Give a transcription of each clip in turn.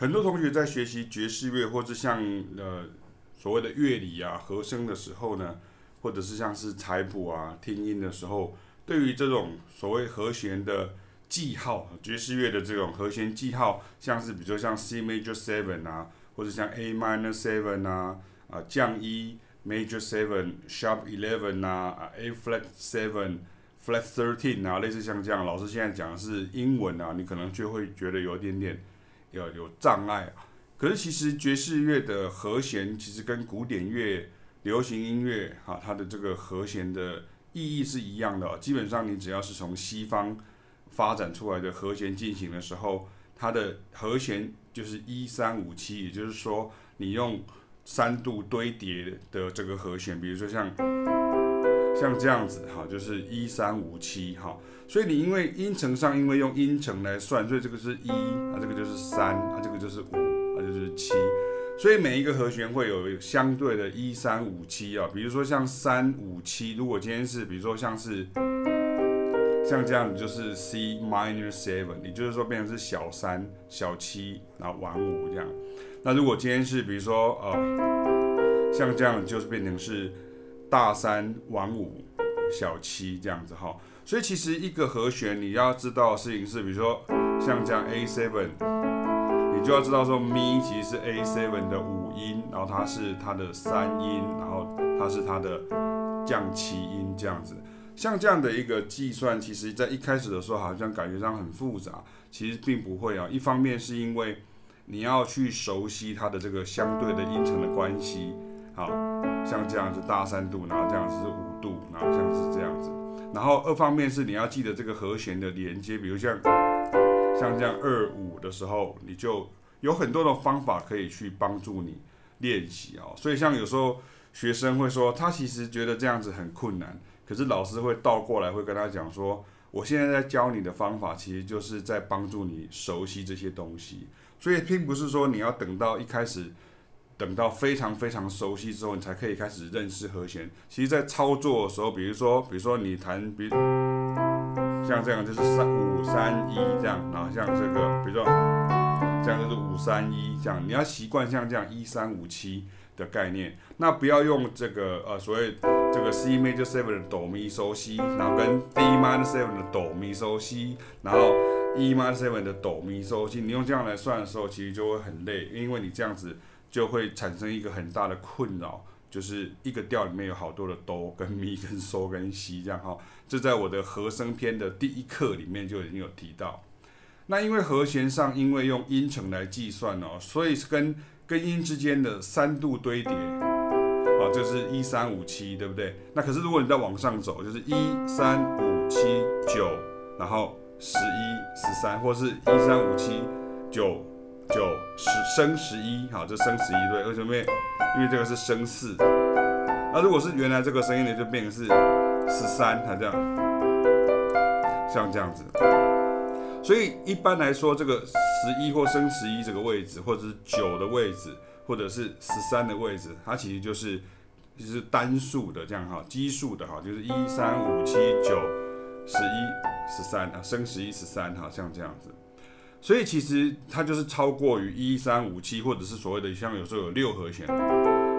很多同学在学习爵士乐，或者像呃所谓的乐理啊、和声的时候呢，或者是像是采谱啊、听音的时候，对于这种所谓和弦的记号，爵士乐的这种和弦记号，像是比如说像 C major seven 啊，或者像 A minor seven 啊，啊降一 major seven sharp eleven 啊，A flat seven flat thirteen 啊，类似像这样，老师现在讲的是英文啊，你可能就会觉得有一点点有有障碍啊。可是其实爵士乐的和弦其实跟古典乐、流行音乐哈，它的这个和弦的意义是一样的。基本上你只要是从西方发展出来的和弦进行的时候，它的和弦就是一三五七，也就是说你用三度堆叠的这个和弦，比如说像像这样子哈，就是一三五七哈。所以你因为音程上，因为用音程来算，所以这个是一啊，这个就是三啊，这个就是五啊，就是七。所以每一个和弦会有相对的一三五七啊，比如说像三五七，如果今天是比如说像是。像这样子就是 C minor seven，也就是说变成是小三、小七，然后晚五这样。那如果今天是比如说呃，像这样就是变成是大三、晚五、小七这样子哈。所以其实一个和弦你要知道的事情是，比如说像这样 A seven，你就要知道说 Mi 其实是 A seven 的五音，然后它是它的三音，然后它是它的降七音这样子。像这样的一个计算，其实在一开始的时候好像感觉上很复杂，其实并不会啊。一方面是因为你要去熟悉它的这个相对的音程的关系，好，像这样是大三度，然后这样子是五度，然后像是这样子。然后二方面是你要记得这个和弦的连接，比如像像这样二五的时候，你就有很多的方法可以去帮助你练习啊。所以像有时候学生会说，他其实觉得这样子很困难。可是老师会倒过来，会跟他讲说，我现在在教你的方法，其实就是在帮助你熟悉这些东西。所以并不是说你要等到一开始，等到非常非常熟悉之后，你才可以开始认识和弦。其实，在操作的时候，比如说，比如说你弹，比如像这样就是三五三一这样，然后像这个，比如说这样就是五三一这样，你要习惯像这样一三五七的概念，那不要用这个呃所谓这个 C major seven 的哆咪嗦西，然后跟 D minor seven 的哆咪嗦西，然后 E minor seven 的哆咪嗦西，你用这样来算的时候，其实就会很累，因为你这样子就会产生一个很大的困扰，就是一个调里面有好多的哆跟咪跟嗦跟西这样哈，这在我的和声篇的第一课里面就已经有提到。那因为和弦上因为用音程来计算哦，所以是跟根音之间的三度堆叠，啊，这是一三五七，对不对？那可是如果你再往上走，就是一三五七九，然后十一十三，或是一三五七九九十升十一，好，这升十一对，为什么？因为这个是升四。那如果是原来这个声音呢，就变成是十三，它这样，像这样子。所以一般来说，这个十一或升十一这个位置，或者是九的位置，或者是十三的位置，它其实就是就是单数的这样哈，奇数的哈，就是一三五七九十一十三啊，升十一十三哈，像这样子。所以其实它就是超过于一三五七，或者是所谓的像有时候有六和弦，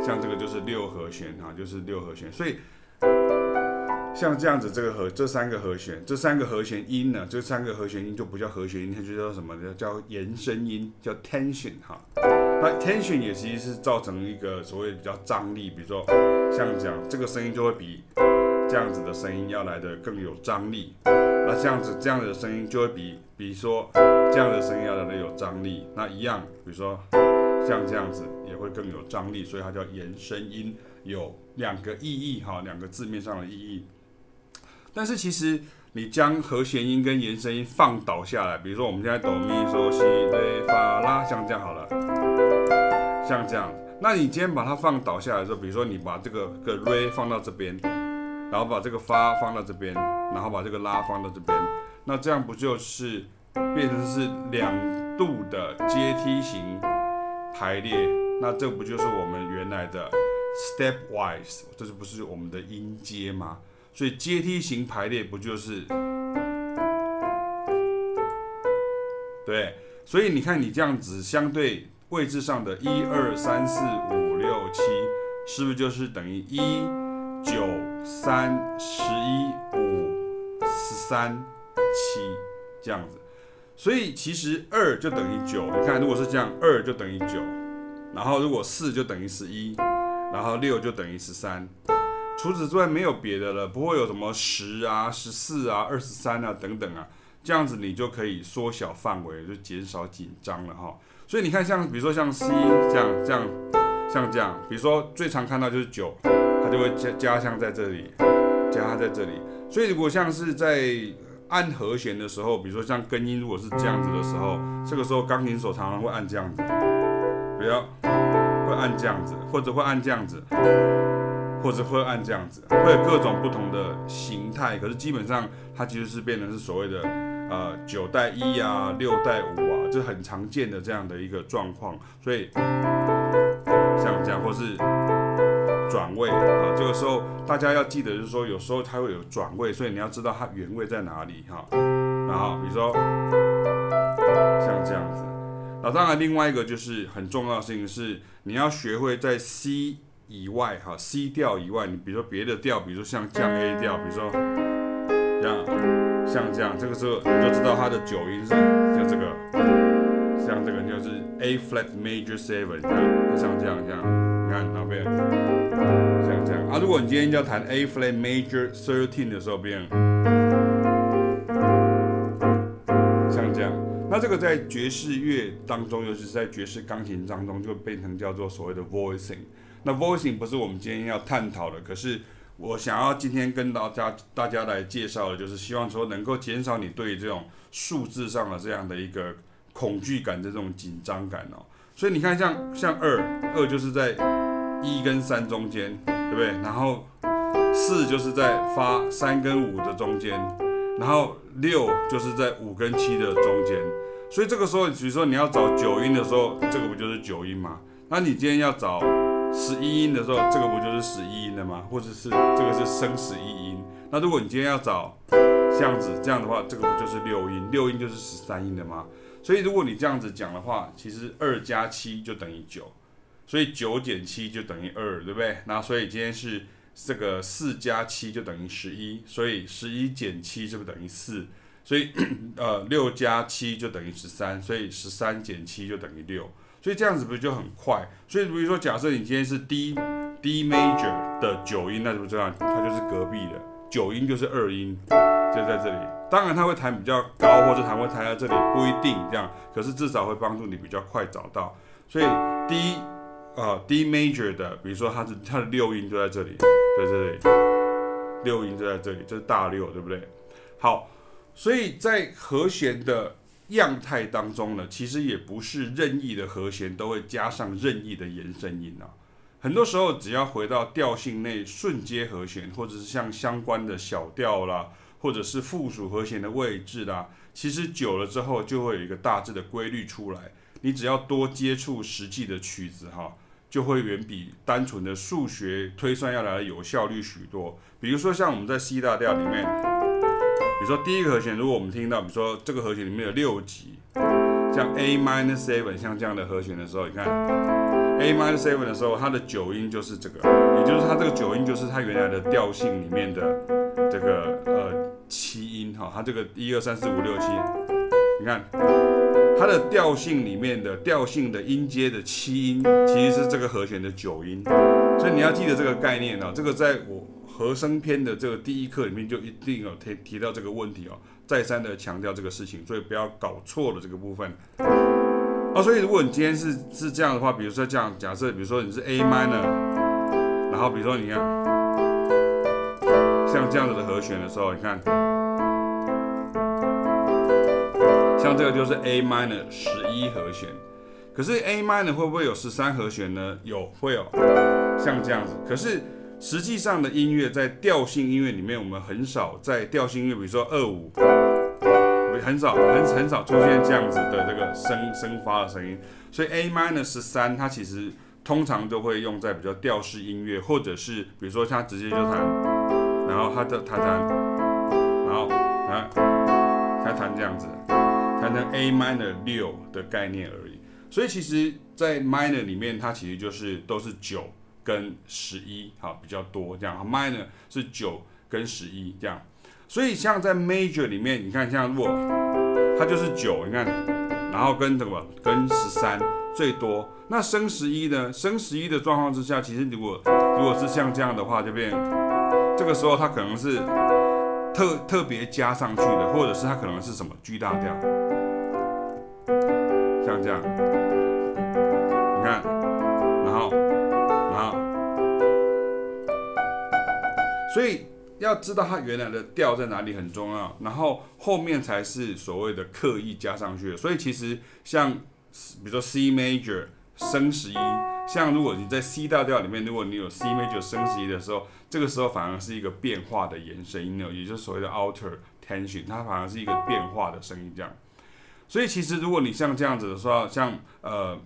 像这个就是六和弦哈，就是六和弦。所以。像这样子，这个和这三个和弦，这三个和弦音呢，这三个和弦音就不叫和弦音，它就叫什么呢？叫延伸音，叫 tension 哈。那 tension 也其实是造成一个所谓比较张力，比如说像这样，这个声音就会比这样子的声音要来的更有张力。那这样子这样子的声音就会比，比如说这样的声音要来得有张力。那一样，比如说像这样子也会更有张力，所以它叫延伸音，有两个意义哈，两个字面上的意义。但是其实你将和弦音跟延伸音放倒下来，比如说我们现在哆咪嗦西瑞发拉，像这样好了，像这样。那你今天把它放倒下来的时候，比如说你把这个个瑞放到这边，然后把这个发放到这边，然后把这个拉放到这边，那这样不就是变成是两度的阶梯型排列？那这不就是我们原来的 stepwise？这是不是我们的音阶吗？所以阶梯型排列不就是？对，所以你看，你这样子相对位置上的一二三四五六七，是不是就是等于一九三十一五十三七这样子？所以其实二就等于九。你看，如果是这样，二就等于九，然后如果四就等于十一，然后六就等于十三。除此之外没有别的了，不会有什么十啊、十四啊、二十三啊等等啊，这样子你就可以缩小范围，就减少紧张了哈。所以你看，像比如说像 C 这样、这样、像这样，比如说最常看到就是九，它就会加加项在这里，加在这里。所以如果像是在按和弦的时候，比如说像根音如果是这样子的时候，这个时候钢琴手常常会按这样子，不要会按这样子，或者会按这样子。或者会按这样子，会有各种不同的形态，可是基本上它其实是变成是所谓的呃九带一啊，六带五啊，这很常见的这样的一个状况。所以像这样，或是转位啊，这个时候大家要记得就是说，有时候它会有转位，所以你要知道它原位在哪里哈。然后比如说像这样子，那当然另外一个就是很重要的事情是，你要学会在 C。以外哈，C 调以外，你比如说别的调，比如说像降 A 调，比如说这样，像这样，这个时候你就知道它的九音是像这个，像这个就是 A flat major seven，这样，就像这样这样，看哪边？像这样啊。如果你今天要弹 A flat major thirteen 的时候，变像这样。那这个在爵士乐当中，尤其是在爵士钢琴当中，就变成叫做所谓的 voicing。那 voicing 不是我们今天要探讨的，可是我想要今天跟大家大家来介绍的，就是希望说能够减少你对这种数字上的这样的一个恐惧感、这种紧张感哦。所以你看像，像像二二就是在一跟三中间，对不对？然后四就是在发三跟五的中间，然后六就是在五跟七的中间。所以这个时候，比如说你要找九音的时候，这个不就是九音吗？那你今天要找。十一音的时候，这个不就是十一音的吗？或者是这个是升十一音。那如果你今天要找这样子，这样的话，这个不就是六音？六音就是十三音的吗？所以如果你这样子讲的话，其实二加七就等于九，所以九减七就等于二，对不对？那所以今天是这个四加七就等于十一，所以十一减七是不是等于四，所以 呃六加七就等于十三，所以十三减七就等于六。所以这样子不是就很快？所以比如说，假设你今天是 D D major 的九音，那是不是这样？它就是隔壁的九音，就是二音，就在这里。当然它会弹比较高，或者弹会弹在这里，不一定这样。可是至少会帮助你比较快找到。所以 D 啊、呃、D major 的，比如说它是它的六音就在这里，在这里，六音就在这里，这是大六，对不对？好，所以在和弦的。样态当中呢，其实也不是任意的和弦都会加上任意的延伸音啊。很多时候，只要回到调性内顺阶和弦，或者是像相关的小调啦，或者是附属和弦的位置啦，其实久了之后就会有一个大致的规律出来。你只要多接触实际的曲子哈，就会远比单纯的数学推算要来的有效率许多。比如说像我们在 C 大调里面。比如说第一个和弦，如果我们听到，比如说这个和弦里面有六级，像 A minus seven，像这样的和弦的时候，你看 A minor seven 的时候，它的九音就是这个，也就是它这个九音就是它原来的调性里面的这个呃七音哈，它这个一二三四五六七，你看它的调性里面的调性的音阶的七音，其实是这个和弦的九音，所以你要记得这个概念啊，这个在我。和声篇的这个第一课里面就一定有提提到这个问题哦，再三的强调这个事情，所以不要搞错了这个部分。哦，所以如果你今天是是这样的话，比如说这样假设，比如说你是 A minor，然后比如说你看像这样子的和弦的时候，你看像这个就是 A minor 十一和弦，可是 A minor 会不会有十三和弦呢？有，会有，像这样子，可是。实际上的音乐在调性音乐里面，我们很少在调性音乐，比如说二五，很少很很少出现这样子的这个升升发的声音。所以 A minor 十三，它其实通常都会用在比较调式音乐，或者是比如说它直接就弹，然后它的弹弹，然后啊，它弹这样子，弹成 A minor 六的概念而已。所以其实，在 minor 里面，它其实就是都是九跟十一，好比较多这样。minor 是九跟十一这样。所以像在 major 里面，你看像如果它就是九，你看，然后跟什么跟十三最多。那升十一呢？升十一的状况之下，其实如果如果是像这样的话，就变这个时候它可能是特特别加上去的，或者是它可能是什么 G 大调，像这样。你看，然后，然后，所以要知道它原来的调在哪里很重要，然后后面才是所谓的刻意加上去的。所以其实像比如说 C major 升十一，像如果你在 C 大调里面，如果你有 C major 升十一的时候，这个时候反而是一个变化的延伸音，也就是所谓的 alter tension，它反而是一个变化的声音这样。所以其实如果你像这样子的时候，像呃。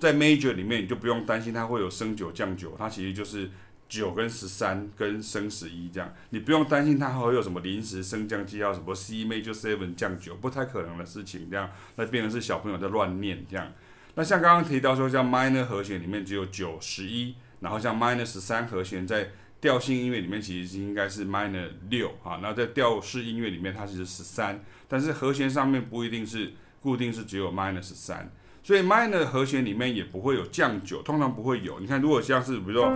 在 major 里面，你就不用担心它会有升九降九，它其实就是九跟十三跟升十一这样，你不用担心它会有什么临时升降记号，什么 C major seven 降九，不太可能的事情这样，那变成是小朋友在乱念这样。那像刚刚提到说，像 minor 和弦里面只有九十一，然后像 minor 十三和弦在调性音乐里面其实应该是 minor 六啊，那在调式音乐里面它是十三，但是和弦上面不一定是固定是只有 minor 十三。所以 minor 和弦里面也不会有降九，通常不会有。你看，如果像是比如说，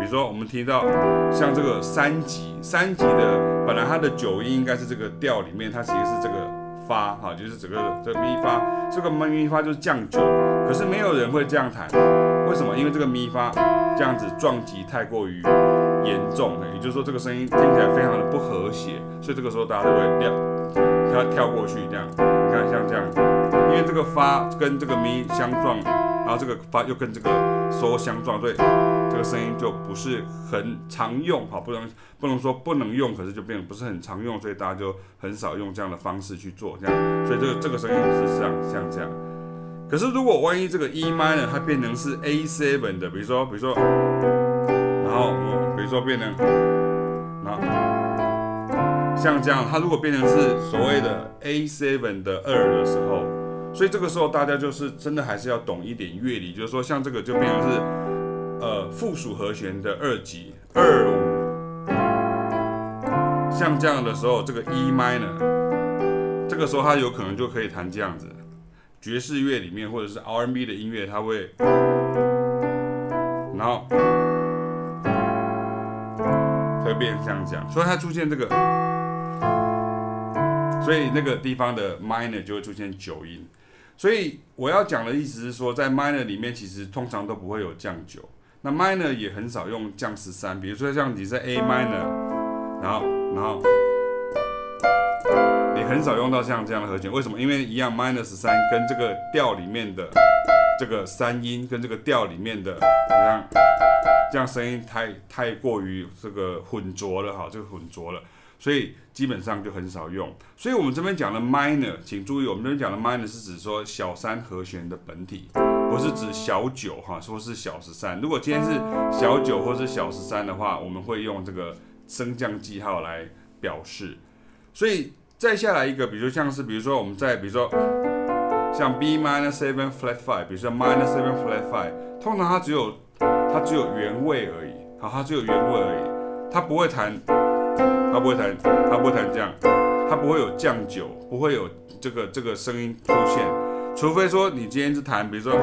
比如说我们听到像这个三级，三级的本来它的九音应该是这个调里面，它其实是这个发，哈，就是整个这个咪发，这个咪发就是降九。可是没有人会这样弹，为什么？因为这个咪发这样子撞击太过于严重，也就是说这个声音听起来非常的不和谐，所以这个时候大家都会调。它跳过去这样，你看像这样，因为这个发跟这个咪相撞，然后这个发又跟这个嗦相撞，对声音就不是很常用，好，不能不能说不能用，可是就变得不是很常用，所以大家就很少用这样的方式去做这样，所以这个这个声音是像像这样。可是如果万一这个 E minor 它变成是 A seven 的，比如说比如说，然后比如说变成，然后。像这样，它如果变成是所谓的 A7 的二的时候，所以这个时候大家就是真的还是要懂一点乐理，就是说像这个就变成是附属和弦的二级二五，像这样的时候，这个 E minor，这个时候它有可能就可以弹这样子，爵士乐里面或者是 R&B 的音乐，它会，然后它会变成这样，所以它出现这个。所以那个地方的 minor 就会出现九音，所以我要讲的意思是说，在 minor 里面其实通常都不会有降九，那 minor 也很少用降十三，比如说像你在 A minor，然后然后你很少用到像这样的和弦，为什么？因为一样 minor 十三跟这个调里面的这个三音跟这个调里面的，你看这样声音太太过于这个混浊了哈，这个混浊了。所以基本上就很少用，所以我们这边讲的 minor，请注意，我们这边讲的 minor 是指说小三和弦的本体，不是指小九哈，说是小十三。如果今天是小九或是小十三的话，我们会用这个升降记号来表示。所以再下来一个，比如像是，比如说我们在，比如说像 B minor seven flat five，比如说 minor seven flat five，通常它只有它只有原位而已，好，它只有原位而已，它不会弹。它不会弹，它不会弹这样，它不会有降九，不会有这个这个声音出现，除非说你今天是弹，比如说，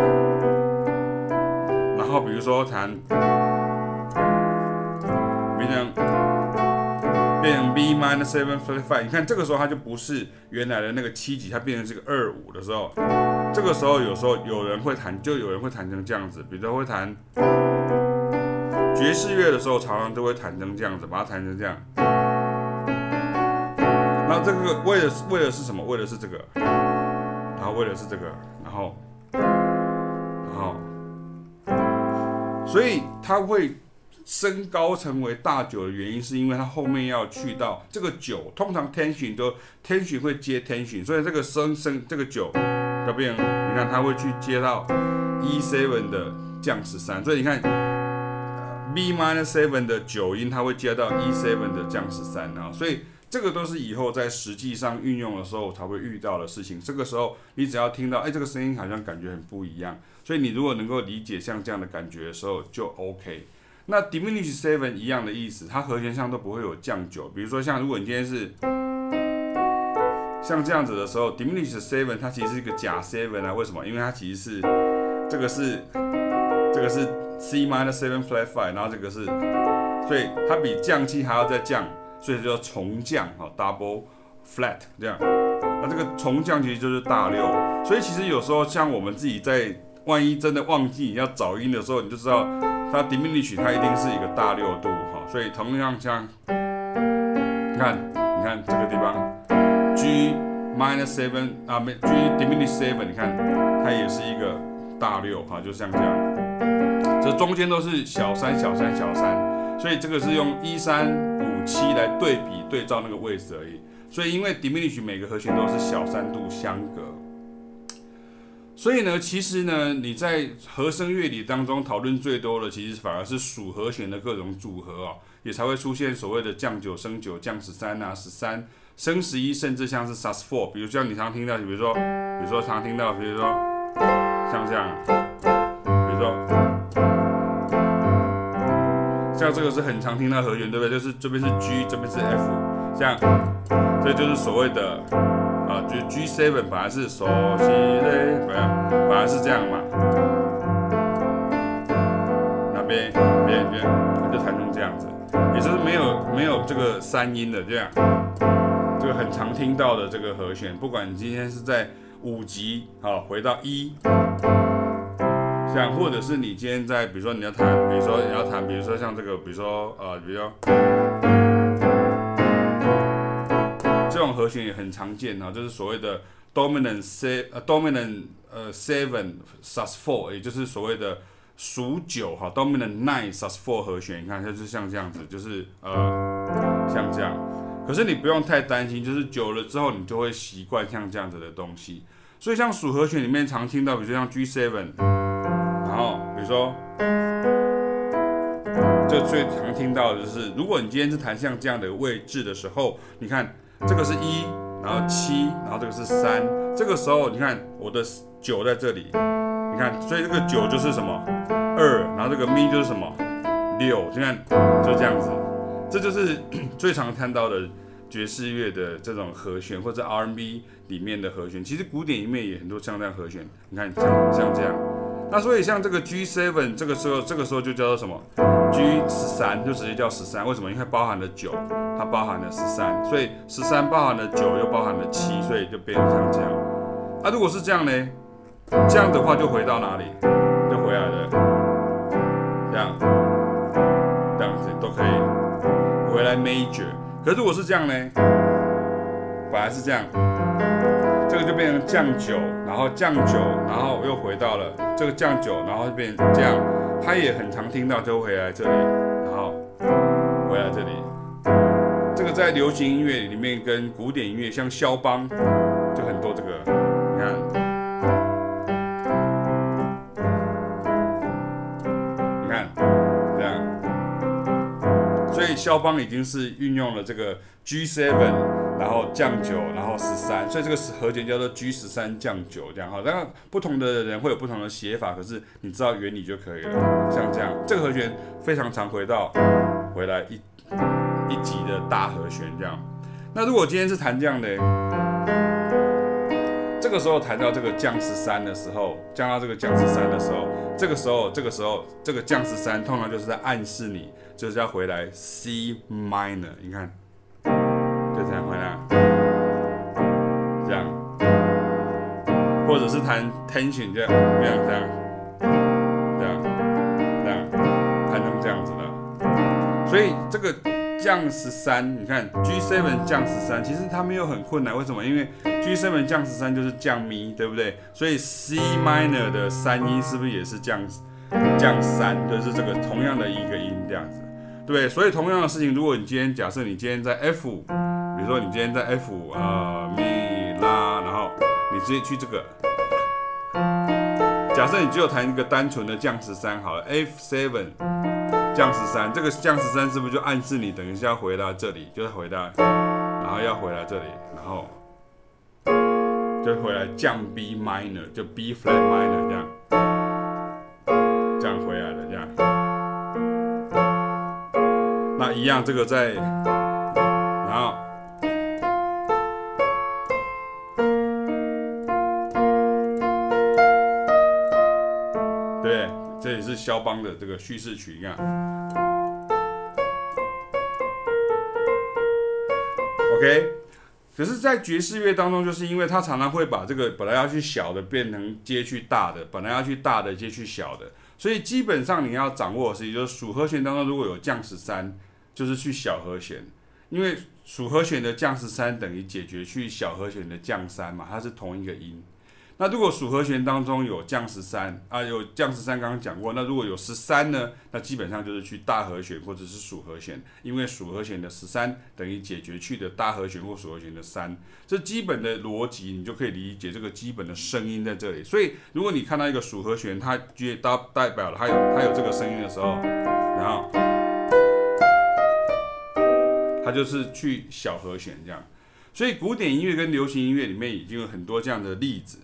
然后比如说弹，变成变成 B minor seven flat five，你看这个时候它就不是原来的那个七级，它变成这个二五的时候，这个时候有时候有人会弹，就有人会弹成这样子，比如说会弹爵士乐的时候，常常都会弹成这样子，把它弹成这样。那这个为的是为的是什么？为的是这个，然后为的是这个，然后，然后，所以它会升高成为大九的原因，是因为它后面要去到这个九，通常 tension 都 tension 会接 tension，所以这个升升这个九要变，你看它会去接到 E seven 的降十三，所以你看 B minus seven 的九音，它会接到 E seven 的降十三啊，所以。这个都是以后在实际上运用的时候才会遇到的事情。这个时候你只要听到，哎，这个声音好像感觉很不一样，所以你如果能够理解像这样的感觉的时候，就 OK。那 diminish seven 一样的意思，它和弦上都不会有降九。比如说像如果你今天是像这样子的时候，diminish seven 它其实是一个假 seven 啊，为什么？因为它其实是这个是这个是 C minor seven flat five，然后这个是，所以它比降七还要再降。所以就叫重降哈，double flat 这样，那这个重降其实就是大六。所以其实有时候像我们自己在万一真的忘记要找音的时候，你就知道它 diminish 它一定是一个大六度哈。所以同样像，你看你看这个地方 G minus seven 啊没 G diminish seven，你看它也是一个大六哈，就像这样，这中间都是小三小三小三，所以这个是用一三。七来对比对照那个位置而已，所以因为 diminish 每个和弦都是小三度相隔，所以呢，其实呢，你在和声乐理当中讨论最多的，其实反而是属和弦的各种组合啊，也才会出现所谓的降九升九降十三啊十三升十一，甚至像是 sus four，比如像你常听到，比如说，比如说常听到，比如说像这样，比如说。像这个是很常听到和弦，对不对？就是这边是 G，这边是 F，像，这就是所谓的啊，就是 G7 本来是手西嘞，本来本来是这样嘛。那边边边，它就弹成这样子，也就是没有没有这个三音的这样，这个很常听到的这个和弦，不管你今天是在五级啊，回到一。像或者是你今天在，比如说你要弹，比如说你要弹，比如说像这个，比如说呃，比如说这种和弦也很常见啊，就是所谓的 dominant se，呃 dominant，呃 seven sus four，也就是所谓的属九哈，dominant nine sus four 和弦，你看它就是像这样子，就是呃像这样。可是你不用太担心，就是久了之后你就会习惯像这样子的东西。所以像属和弦里面常听到，比如像 G seven。然后，比如说，这最常听到的就是，如果你今天是弹像这样的位置的时候，你看这个是一，然后七，然后这个是三，这个时候你看我的九在这里，你看，所以这个九就是什么二，然后这个咪就是什么六，你看就这样子，这就是 最常看到的爵士乐的这种和弦，或者 R&B 里面的和弦。其实古典音乐也很多像这样和弦，你看像像这样。那所以像这个 G seven，这个时候这个时候就叫做什么？G 十三就直接叫十三，为什么？因为包含了九，它包含了十三，所以十三包含了九又包含了七，所以就变成像这样。那、如果是这样呢？这样的话就回到哪里？就回来了，这样，这样子都可以回来 Major。可是如果是这样呢？本来是这样。这个就变成降九，然后降九，然后又回到了这个降九，然后变这样。他也很常听到，就回来这里，然后回来这里。这个在流行音乐里面跟古典音乐，像肖邦，就很多这个，你看，你看这样。所以肖邦已经是运用了这个 G7。然后降九，然后十三，所以这个是和弦叫做 G 十三降九这样哈。当然不同的人会有不同的写法，可是你知道原理就可以了。像这样，这个和弦非常常回到回来一一级的大和弦这样。那如果今天是弹这样的，这个时候弹到这个降十三的时候，降到这个降十三的时候，这个时候这个时候这个降十三通常就是在暗示你就是要回来 C minor，你看。这样回来，这样，或者是弹 tension 这样，这样这样，这样，这样，弹成这样子的。所以这个降十三，你看 G7 降十三，其实它没有很困难。为什么？因为 G7 降十三就是降咪，对不对？所以 C minor 的三音是不是也是降降三？就是这个同样的一个音这样子，对？所以同样的事情，如果你今天假设你今天在 F。如说你今天在 F 啊咪拉，然后你直接去这个，假设你只有弹一个单纯的降十三好了，F seven 降十三，这个降十三是不是就暗示你等一下回到这里，就是回到，然后要回来这里，然后就回来降 B minor，就 B flat minor 这样，这样回来了这样。那一样，这个在，肖邦的这个叙事曲，一样。OK，可是，在爵士乐当中，就是因为它常常会把这个本来要去小的变成接去大的，本来要去大的接去小的，所以基本上你要掌握的是，就是属和弦当中如果有降十三，就是去小和弦，因为属和弦的降十三等于解决去小和弦的降三嘛，它是同一个音。那如果属和弦当中有降十三啊，有降十三，刚刚讲过。那如果有十三呢？那基本上就是去大和弦或者是属和弦，因为属和弦的十三等于解决去的大和弦或属和弦的三。这基本的逻辑，你就可以理解这个基本的声音在这里。所以，如果你看到一个属和弦，它就代代表了它有它有这个声音的时候，然后它就是去小和弦这样。所以，古典音乐跟流行音乐里面已经有很多这样的例子。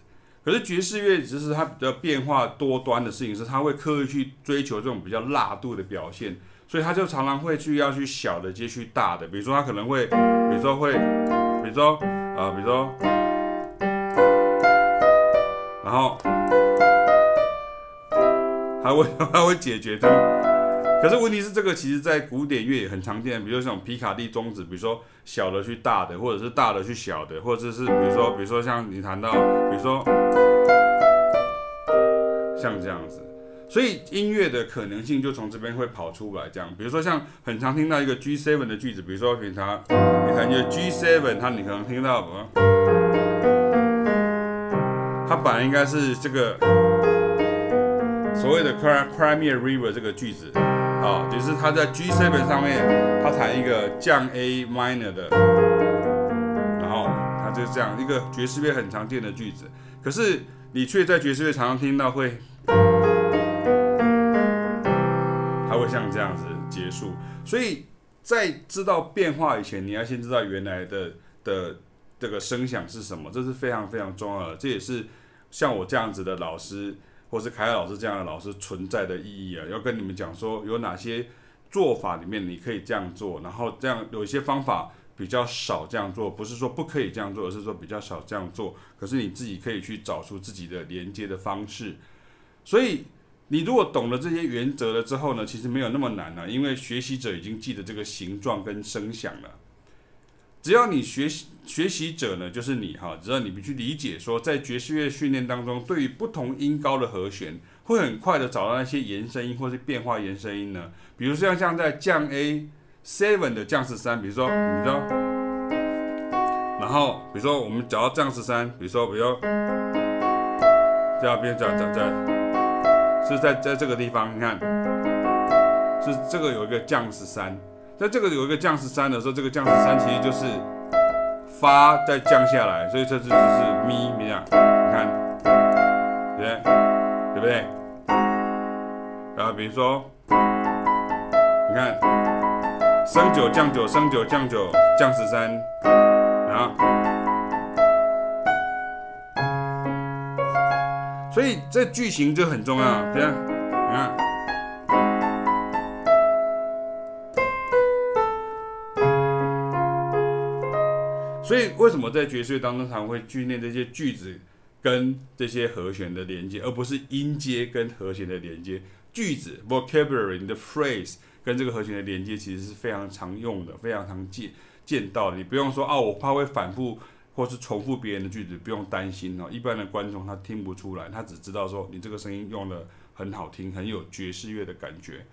可是爵士乐只是它比较变化多端的事情，是它会刻意去追求这种比较辣度的表现，所以它就常常会去要去小的接去大的，比如说它可能会，比如说会，比如说呃，比如说，然后，还会还会解决它。可是问题是，这个其实在古典乐也很常见，比如说像皮卡蒂终止，比如说小的去大的，或者是大的去小的，或者是比如说，比如说像你谈到，比如说像这样子，所以音乐的可能性就从这边会跑出来，这样，比如说像很常听到一个 G seven 的句子，比如说平常你看一个 G7，它你可能听到什么？它本来应该是这个所谓的 Crimea River 这个句子。啊，就是他在 G7 上面，他弹一个降 A minor 的，然后他就这样一个爵士乐很常见的句子，可是你却在爵士乐常常听到会，他会像这样子结束。所以在知道变化以前，你要先知道原来的的这个声响是什么，这是非常非常重要的。这也是像我这样子的老师。或是凯凯老师这样的老师存在的意义啊，要跟你们讲说有哪些做法里面你可以这样做，然后这样有一些方法比较少这样做，不是说不可以这样做，而是说比较少这样做。可是你自己可以去找出自己的连接的方式。所以你如果懂了这些原则了之后呢，其实没有那么难了，因为学习者已经记得这个形状跟声响了。只要你学习学习者呢，就是你哈，只要你们去理解说，在爵士乐训练当中，对于不同音高的和弦，会很快的找到那些延伸音或是变化延伸音呢。比如说像在降 A seven 的降十三，比如说你知道，然后比如说我们找到降十三，比如说比如说这样变这样这样这样，是在在这个地方，你看，是这个有一个降十三。在这个有一个降十三的时候，这个降十三其实就是发再降下来，所以这就是咪咪啊，你看，对不对？对不对？然后比如说，你看，升九降九升九降九降十三，然后，所以这句型就很重要，这样，你看。所以，为什么在爵士乐当中常会训练这些句子跟这些和弦的连接，而不是音阶跟和弦的连接？句子 （vocabulary） 你的 phrase 跟这个和弦的连接，其实是非常常用的，非常常见见到的。你不用说啊，我怕会反复或是重复别人的句子，不用担心哦。一般的观众他听不出来，他只知道说你这个声音用得很好听，很有爵士乐的感觉。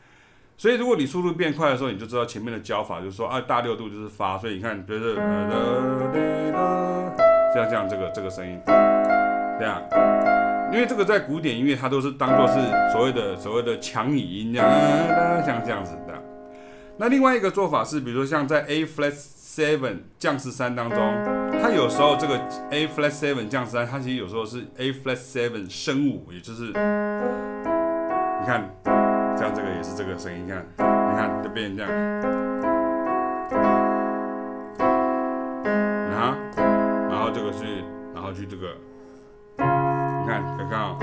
所以，如果你速度变快的时候，你就知道前面的教法就是说，啊，大六度就是发，所以你看，就是呃，像这样这个这个声音，这样，因为这个在古典音乐它都是当做是所谓的所谓的强语音这样，像这样子的。那另外一个做法是，比如说像在 A flat seven 降四三当中，它有时候这个 A flat seven 降十三，它其实有时候是 A flat seven 升五，也就是你看。像这个也是这个声音，你看，你看就变成这样，然后这个是，然后去这个，你看刚刚。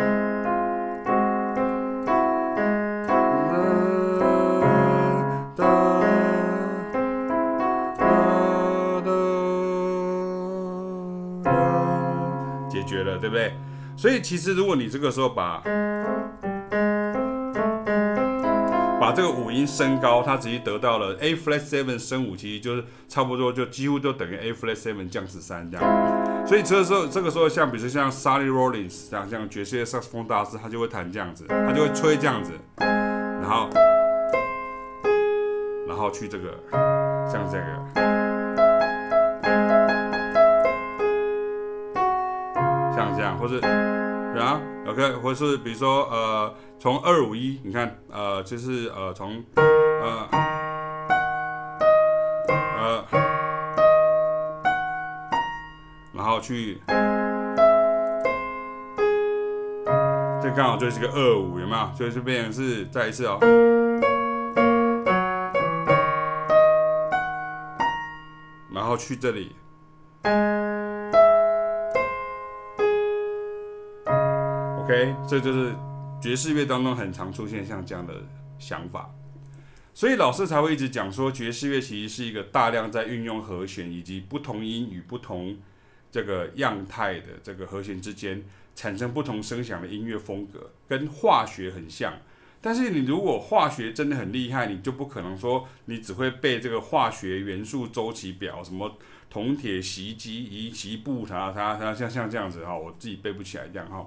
解决了对不对？所以其实如果你这个时候把把这个五音升高，它直接得到了 A flat seven 升五，其实就是差不多就几乎都等于 A flat seven 降十三这样。所以这个时候这个时候像比如说像 Sonny Rollins 这样像爵士乐萨克斯风大师，他就会弹这样子，他就会吹这样子，然后然后去这个像这个像这样。或是，啊，OK，或是比如说，呃，从二五一，你看，呃，就是呃，从，呃，呃，然后去，这刚好就是个二五，有没有？所以就变成是再一次哦，然后去这里。OK，这就是爵士乐当中很常出现像这样的想法，所以老师才会一直讲说，爵士乐其实是一个大量在运用和弦以及不同音与不同这个样态的这个和弦之间产生不同声响的音乐风格，跟化学很像。但是你如果化学真的很厉害，你就不可能说你只会背这个化学元素周期表，什么铜铁锡基乙烯鈽它它它像像这样子哈，我自己背不起来这样哈。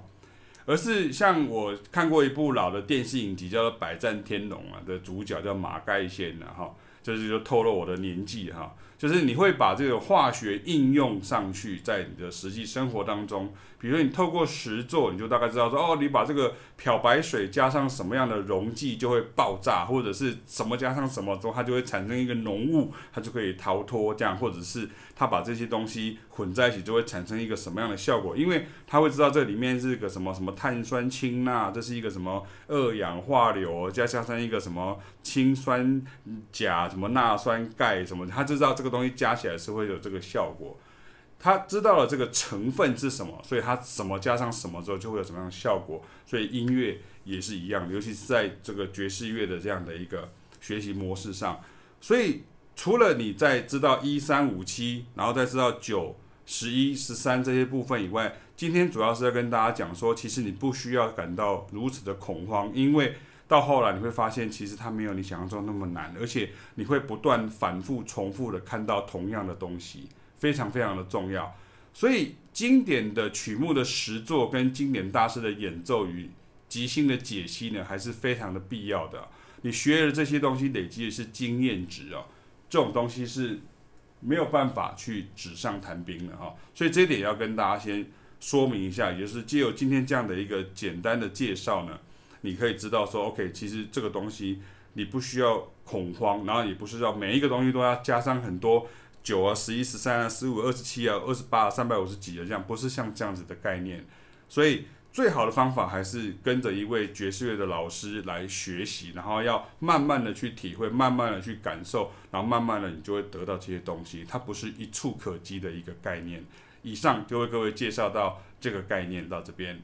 而是像我看过一部老的电视影集，叫做《百战天龙》啊，的主角叫马盖先的哈，这是就透露我的年纪哈。就是你会把这个化学应用上去，在你的实际生活当中，比如说你透过实作，你就大概知道说，哦，你把这个漂白水加上什么样的溶剂就会爆炸，或者是什么加上什么之后，它就会产生一个浓雾，它就可以逃脱这样，或者是它把这些东西混在一起就会产生一个什么样的效果，因为它会知道这里面是个什么什么碳酸氢钠，这是一个什么二氧化硫，加加上一个什么氢酸钾，什么钠酸钙什么，它知道这个。东西加起来是会有这个效果，他知道了这个成分是什么，所以他什么加上什么之后就会有什么样的效果。所以音乐也是一样，尤其是在这个爵士乐的这样的一个学习模式上。所以除了你在知道一三五七，然后再知道九十一十三这些部分以外，今天主要是要跟大家讲说，其实你不需要感到如此的恐慌，因为。到后来你会发现，其实它没有你想象中那么难，而且你会不断反复重复的看到同样的东西，非常非常的重要。所以经典的曲目的实作跟经典大师的演奏与即兴的解析呢，还是非常的必要的。你学的这些东西累积的是经验值哦，这种东西是没有办法去纸上谈兵的哈。所以这点要跟大家先说明一下，也就是借由今天这样的一个简单的介绍呢。你可以知道说，OK，其实这个东西你不需要恐慌，然后也不是要每一个东西都要加上很多九啊、十一、十三啊、十五、二十七啊、二十八、三百五十几的这样，不是像这样子的概念。所以最好的方法还是跟着一位爵士乐的老师来学习，然后要慢慢的去体会，慢慢的去感受，然后慢慢的你就会得到这些东西。它不是一触可及的一个概念。以上就为各位介绍到这个概念到这边。